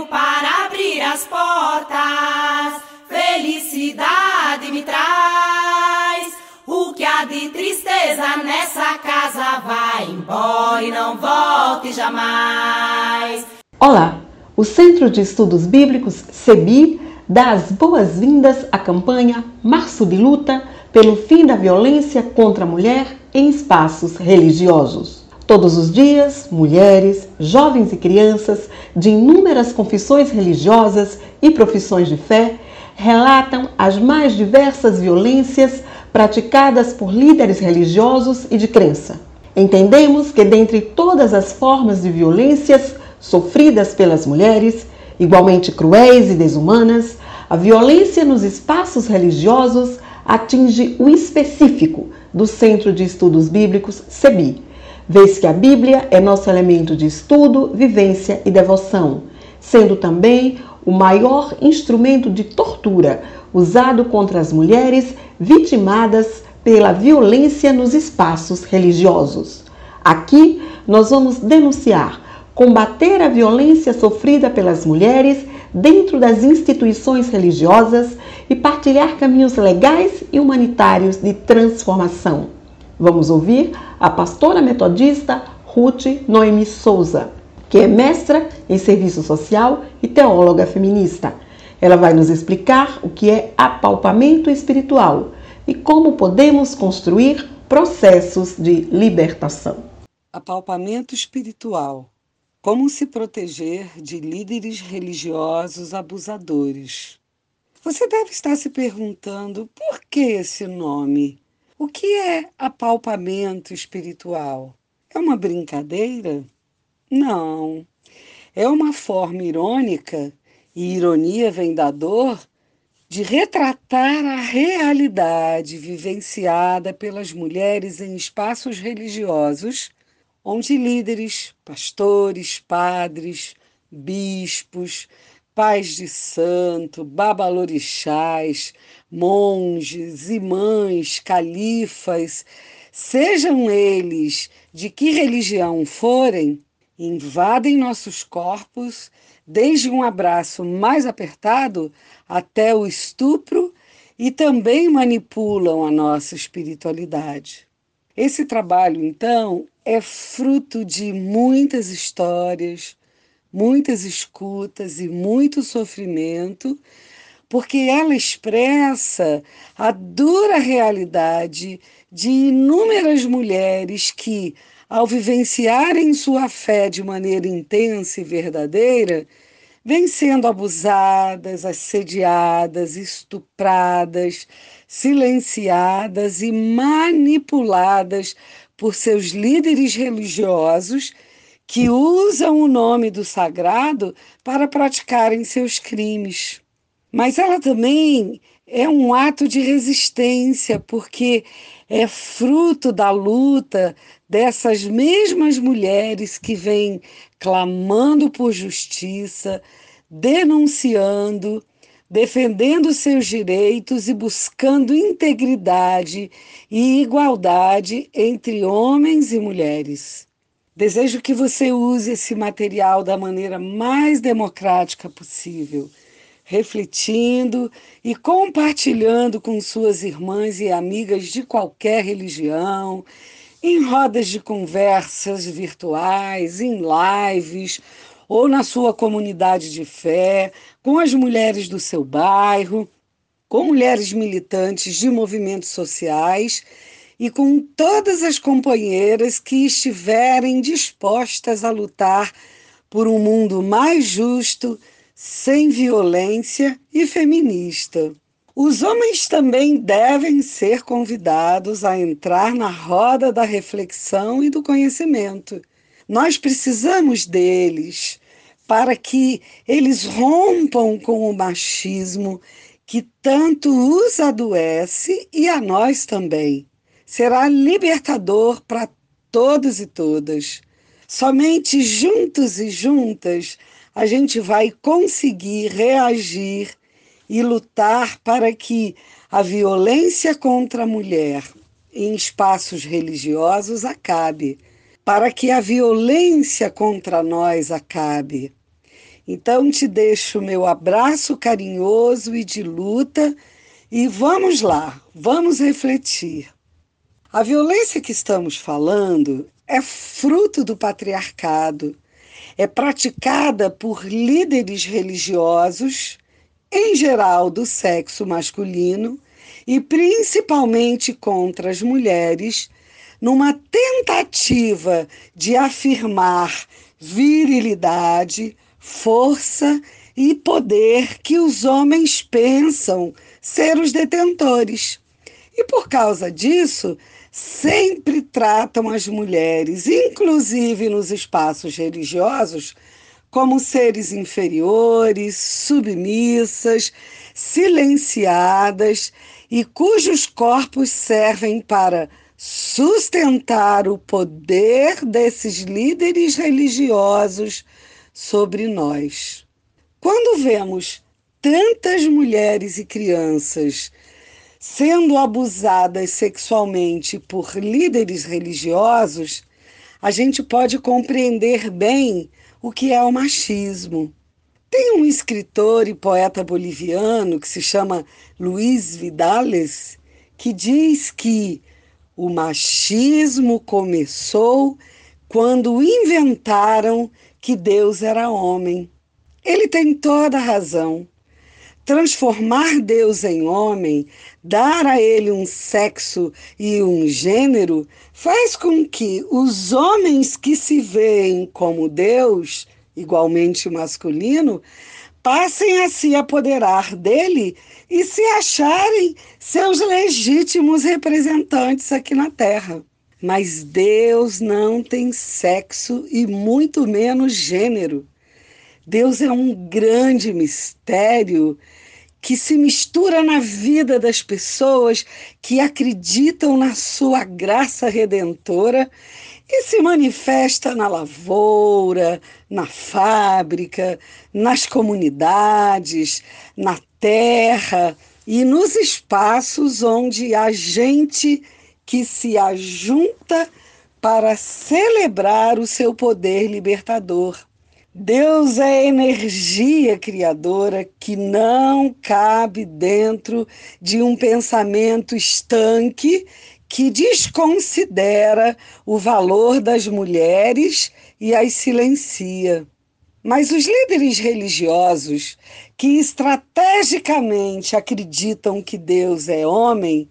quero para abrir as portas. Felicidade me traz. O que há de tristeza nessa casa vai embora e não volte jamais. Olá, o Centro de Estudos Bíblicos, CEBI, dá as boas-vindas à campanha Março de Luta pelo fim da violência contra a mulher em espaços religiosos. Todos os dias, mulheres, jovens e crianças de inúmeras confissões religiosas e profissões de fé relatam as mais diversas violências praticadas por líderes religiosos e de crença. Entendemos que, dentre todas as formas de violências sofridas pelas mulheres, igualmente cruéis e desumanas, a violência nos espaços religiosos atinge o específico do Centro de Estudos Bíblicos CEBI, vez que a Bíblia é nosso elemento de estudo, vivência e devoção, sendo também o maior instrumento de tortura usado contra as mulheres vitimadas pela violência nos espaços religiosos. Aqui nós vamos denunciar, combater a violência sofrida pelas mulheres dentro das instituições religiosas e partilhar caminhos legais e humanitários de transformação. Vamos ouvir a pastora metodista Ruth Noemi Souza, que é mestra em serviço social e teóloga feminista. Ela vai nos explicar o que é apalpamento espiritual e como podemos construir processos de libertação. Apalpamento espiritual como se proteger de líderes religiosos abusadores? Você deve estar se perguntando por que esse nome? O que é apalpamento espiritual? É uma brincadeira? Não. É uma forma irônica, e ironia vem da dor, de retratar a realidade vivenciada pelas mulheres em espaços religiosos onde líderes, pastores, padres, bispos, pais de santo, babalorixás, monges, imãs, califas, sejam eles de que religião forem, invadem nossos corpos, desde um abraço mais apertado até o estupro e também manipulam a nossa espiritualidade. Esse trabalho, então, é fruto de muitas histórias, muitas escutas e muito sofrimento, porque ela expressa a dura realidade de inúmeras mulheres que, ao vivenciarem sua fé de maneira intensa e verdadeira, vêm sendo abusadas, assediadas, estupradas, silenciadas e manipuladas por seus líderes religiosos que usam o nome do sagrado para praticarem seus crimes. Mas ela também é um ato de resistência, porque é fruto da luta dessas mesmas mulheres que vêm clamando por justiça, denunciando defendendo seus direitos e buscando integridade e igualdade entre homens e mulheres. Desejo que você use esse material da maneira mais democrática possível, refletindo e compartilhando com suas irmãs e amigas de qualquer religião, em rodas de conversas virtuais, em lives ou na sua comunidade de fé, com as mulheres do seu bairro, com mulheres militantes de movimentos sociais e com todas as companheiras que estiverem dispostas a lutar por um mundo mais justo, sem violência e feminista. Os homens também devem ser convidados a entrar na roda da reflexão e do conhecimento. Nós precisamos deles para que eles rompam com o machismo que tanto os adoece e a nós também. Será libertador para todos e todas. Somente juntos e juntas a gente vai conseguir reagir e lutar para que a violência contra a mulher em espaços religiosos acabe, para que a violência contra nós acabe Então te deixo meu abraço carinhoso e de luta e vamos lá, vamos refletir. A violência que estamos falando é fruto do patriarcado, é praticada por líderes religiosos, em geral do sexo masculino, e principalmente contra as mulheres, numa tentativa de afirmar virilidade, força e poder que os homens pensam ser os detentores. E por causa disso, sempre tratam as mulheres, inclusive nos espaços religiosos, como seres inferiores, submissas, silenciadas e cujos corpos servem para sustentar o poder desses líderes religiosos sobre nós. Quando vemos tantas mulheres e crianças sendo abusadas sexualmente por líderes religiosos, a gente pode compreender bem o que é o machismo. Tem um escritor e poeta boliviano que se chama Luiz Vidales que diz que o machismo começou quando inventaram que Deus era homem. Ele tem toda a razão transformar Deus em homem, dar a ele um sexo e um gênero, faz com que os homens que se veem como Deus, igualmente masculino, passem a se apoderar dele e se acharem seus legítimos representantes aqui na Terra. Mas Deus não tem sexo e muito menos gênero. Deus é um grande mistério que se mistura na vida das pessoas que acreditam na sua graça redentora e se manifesta na lavoura, na fábrica, nas comunidades, na terra e nos espaços onde há gente que se ajunta para celebrar o seu poder libertador. Deus é energia criadora que não cabe dentro de um pensamento estanque que desconsidera o valor das mulheres e as silencia. Mas os líderes religiosos que estrategicamente acreditam que Deus é homem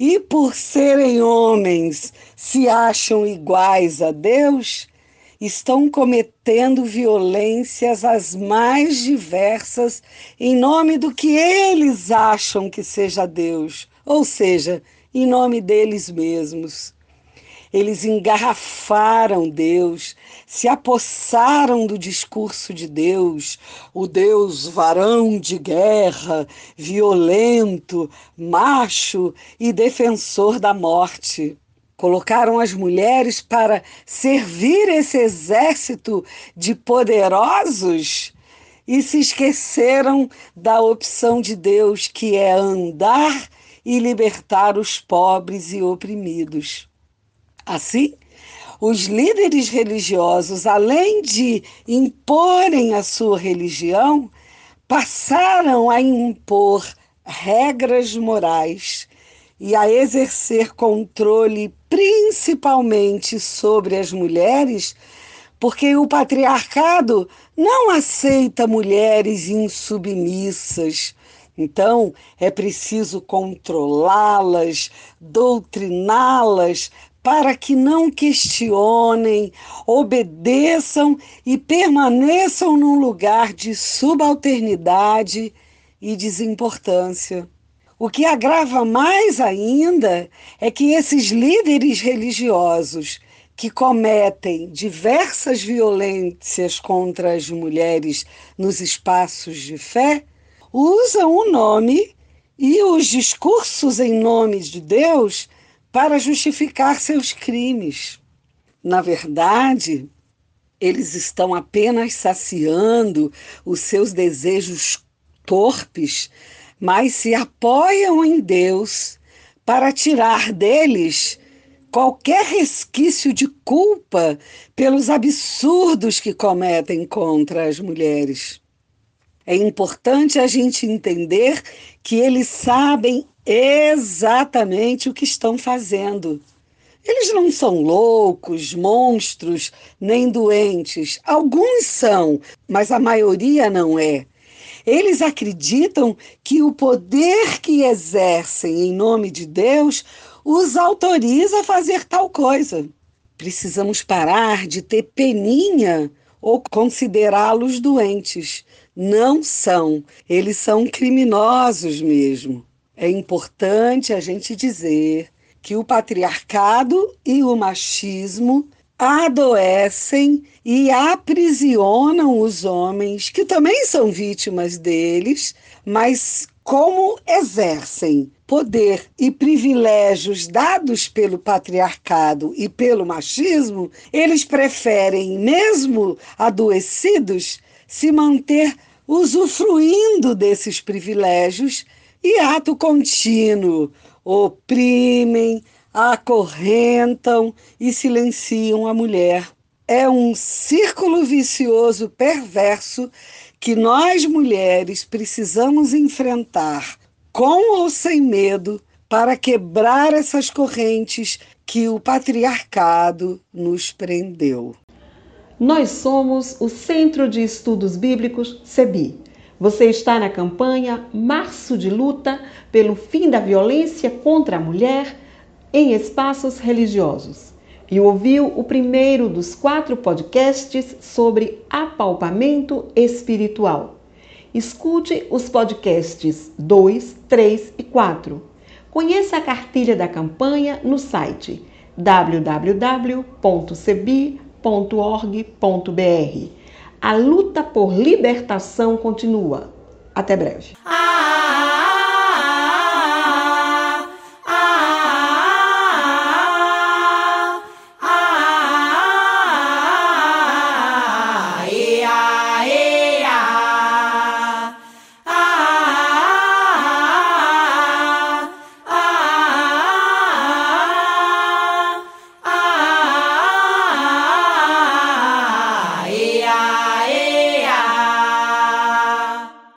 e, por serem homens, se acham iguais a Deus, estão cometendo violências as mais diversas em nome do que eles acham que seja Deus, ou seja, em nome deles mesmos. Eles engarrafaram Deus, se apossaram do discurso de Deus, o Deus varão de guerra, violento, macho e defensor da morte. Colocaram as mulheres para servir esse exército de poderosos e se esqueceram da opção de Deus, que é andar e libertar os pobres e oprimidos. Assim, os líderes religiosos, além de imporem a sua religião, passaram a impor regras morais e a exercer controle principalmente sobre as mulheres, porque o patriarcado não aceita mulheres insubmissas. Então, é preciso controlá-las, doutriná-las, para que não questionem, obedeçam e permaneçam num lugar de subalternidade e desimportância. O que agrava mais ainda é que esses líderes religiosos que cometem diversas violências contra as mulheres nos espaços de fé usam o nome e os discursos em nome de Deus para justificar seus crimes. Na verdade, eles estão apenas saciando os seus desejos torpes mas se apoiam em Deus para tirar deles qualquer resquício de culpa pelos absurdos que cometem contra as mulheres. É importante a gente entender que eles sabem exatamente o que estão fazendo. Eles não são loucos, monstros, nem doentes. Alguns são, mas a maioria não é. Eles acreditam que o poder que exercem em nome de Deus os autoriza a fazer tal coisa. Precisamos parar de ter peninha ou considerá-los doentes. Não são, eles são criminosos mesmo. É importante a gente dizer que o patriarcado e o machismo adoecem e aprisionam os homens, que também são vítimas deles, mas como exercem poder e privilégios dados pelo patriarcado e pelo machismo, eles preferem, mesmo adoecidos, se manter usufruindo desses privilégios e ato contínuo. Oprimem, acorrentam e silenciam a mulher. É um círculo vicioso perverso que nós mulheres precisamos enfrentar com ou sem medo para quebrar essas correntes que o patriarcado nos prendeu. Nós somos o Centro de Estudos Bíblicos CEBI. Você está na campanha Março de Luta pelo fim da violência contra a mulher em espaços religiosos e ouviu o primeiro dos quatro podcasts sobre apalpamento espiritual. Escute os podcasts 2, 3 e 4. Conheça a cartilha da campanha no site www.cebi.org.br. A luta por libertação continua. Até breve.